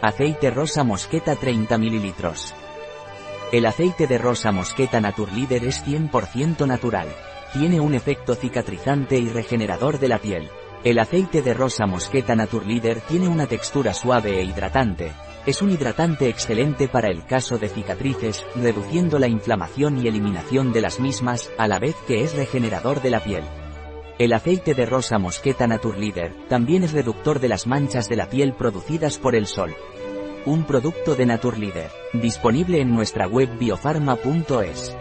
Aceite rosa mosqueta 30 ml. El aceite de rosa mosqueta Naturleader es 100% natural. Tiene un efecto cicatrizante y regenerador de la piel. El aceite de rosa mosqueta Naturleader tiene una textura suave e hidratante. Es un hidratante excelente para el caso de cicatrices, reduciendo la inflamación y eliminación de las mismas, a la vez que es regenerador de la piel. El aceite de rosa mosqueta Naturleader también es reductor de las manchas de la piel producidas por el sol. Un producto de Naturleader, disponible en nuestra web biofarma.es.